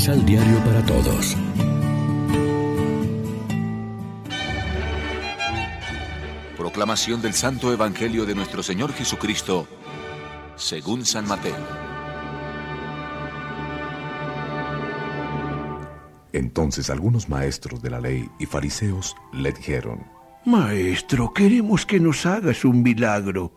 Misal Diario para Todos. Proclamación del Santo Evangelio de nuestro Señor Jesucristo, según San Mateo. Entonces algunos maestros de la ley y fariseos le dijeron, Maestro, queremos que nos hagas un milagro.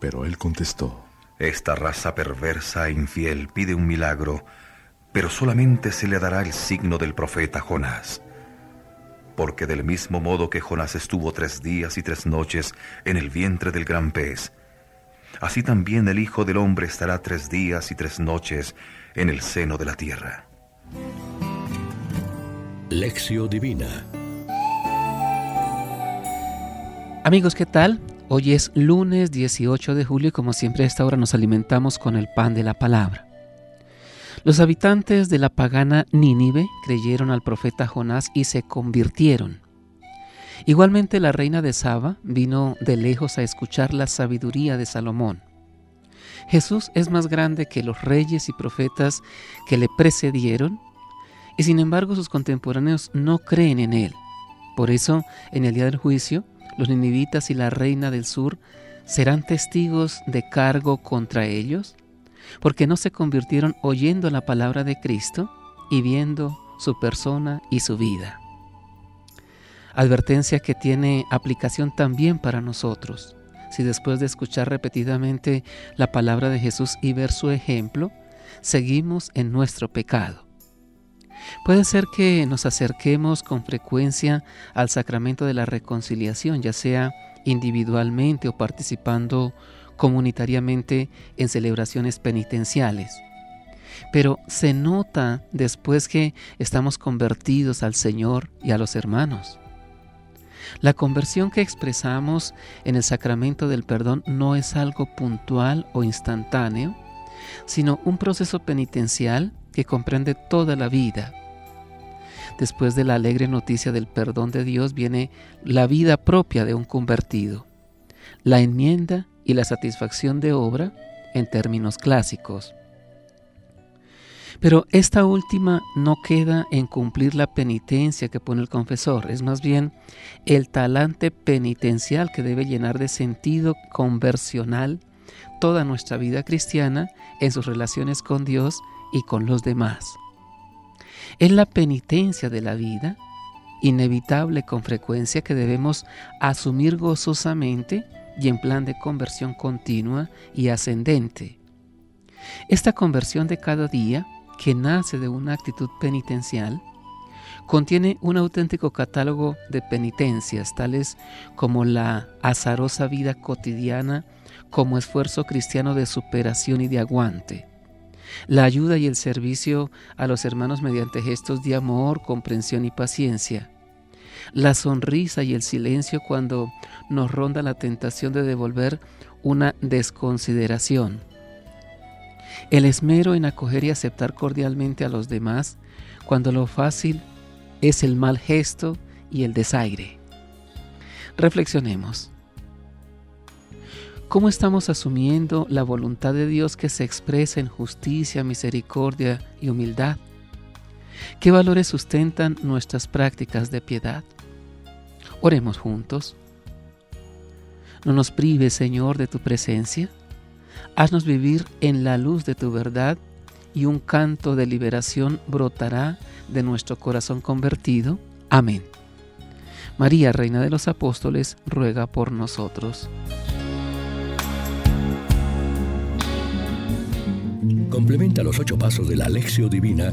Pero él contestó, Esta raza perversa e infiel pide un milagro, pero solamente se le dará el signo del profeta Jonás. Porque del mismo modo que Jonás estuvo tres días y tres noches en el vientre del gran pez, así también el Hijo del Hombre estará tres días y tres noches en el seno de la tierra. Lección Divina Amigos, ¿qué tal? Hoy es lunes 18 de julio y como siempre a esta hora nos alimentamos con el pan de la palabra. Los habitantes de la pagana Nínive creyeron al profeta Jonás y se convirtieron. Igualmente la reina de Saba vino de lejos a escuchar la sabiduría de Salomón. Jesús es más grande que los reyes y profetas que le precedieron y sin embargo sus contemporáneos no creen en él. Por eso, en el día del juicio, los ninivitas y la reina del sur serán testigos de cargo contra ellos, porque no se convirtieron oyendo la palabra de Cristo y viendo su persona y su vida. Advertencia que tiene aplicación también para nosotros. Si después de escuchar repetidamente la palabra de Jesús y ver su ejemplo, seguimos en nuestro pecado. Puede ser que nos acerquemos con frecuencia al sacramento de la reconciliación, ya sea individualmente o participando comunitariamente en celebraciones penitenciales. Pero se nota después que estamos convertidos al Señor y a los hermanos. La conversión que expresamos en el sacramento del perdón no es algo puntual o instantáneo, sino un proceso penitencial que comprende toda la vida. Después de la alegre noticia del perdón de Dios viene la vida propia de un convertido, la enmienda y la satisfacción de obra en términos clásicos. Pero esta última no queda en cumplir la penitencia que pone el confesor, es más bien el talante penitencial que debe llenar de sentido conversional toda nuestra vida cristiana en sus relaciones con Dios y con los demás. Es la penitencia de la vida, inevitable con frecuencia, que debemos asumir gozosamente y en plan de conversión continua y ascendente. Esta conversión de cada día, que nace de una actitud penitencial, contiene un auténtico catálogo de penitencias, tales como la azarosa vida cotidiana como esfuerzo cristiano de superación y de aguante, la ayuda y el servicio a los hermanos mediante gestos de amor, comprensión y paciencia, la sonrisa y el silencio cuando nos ronda la tentación de devolver una desconsideración, el esmero en acoger y aceptar cordialmente a los demás cuando lo fácil es el mal gesto y el desaire. Reflexionemos. ¿Cómo estamos asumiendo la voluntad de Dios que se expresa en justicia, misericordia y humildad? ¿Qué valores sustentan nuestras prácticas de piedad? Oremos juntos. No nos prives, Señor, de tu presencia. Haznos vivir en la luz de tu verdad y un canto de liberación brotará de nuestro corazón convertido. Amén. María, Reina de los Apóstoles, ruega por nosotros. Complementa los ocho pasos de la Alexio Divina